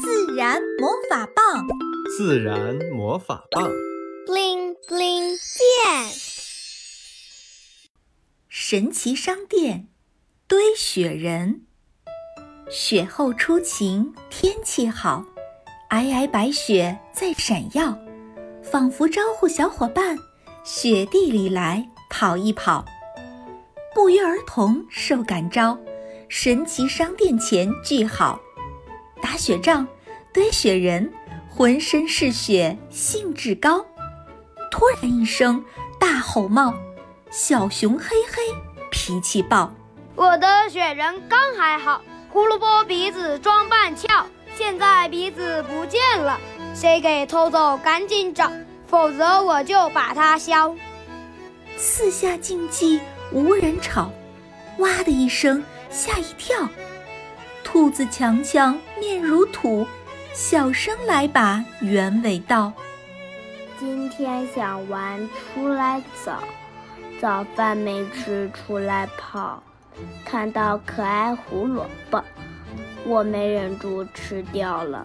自然魔法棒，自然魔法棒，bling bling 变。神奇商店，堆雪人。雪后初晴，天气好，皑皑白雪在闪耀，仿佛招呼小伙伴，雪地里来跑一跑。不约而同受感召，神奇商店前聚好，打雪仗，堆雪人，浑身是雪，兴致高。突然一声大吼冒，小熊嘿嘿脾气暴，我的雪人刚还好。胡萝卜鼻子装扮翘，现在鼻子不见了，谁给偷走？赶紧找，否则我就把它削。四下静寂，无人吵，哇的一声，吓一跳。兔子强强面如土，小声来把原委道：今天想玩出来走，早饭没吃出来跑。看到可爱胡萝卜，我没忍住吃掉了。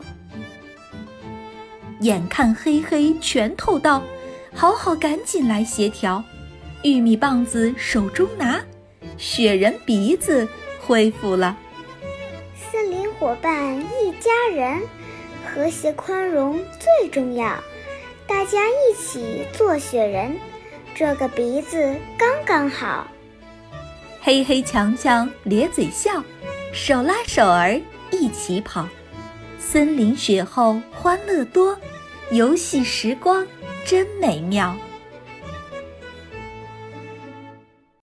眼看黑黑拳头到，好好赶紧来协调。玉米棒子手中拿，雪人鼻子恢复了。伙伴一家人，和谐宽容最重要。大家一起做雪人，这个鼻子刚刚好。嘿嘿，强强咧嘴笑，手拉手儿一起跑，森林雪后欢乐多，游戏时光真美妙。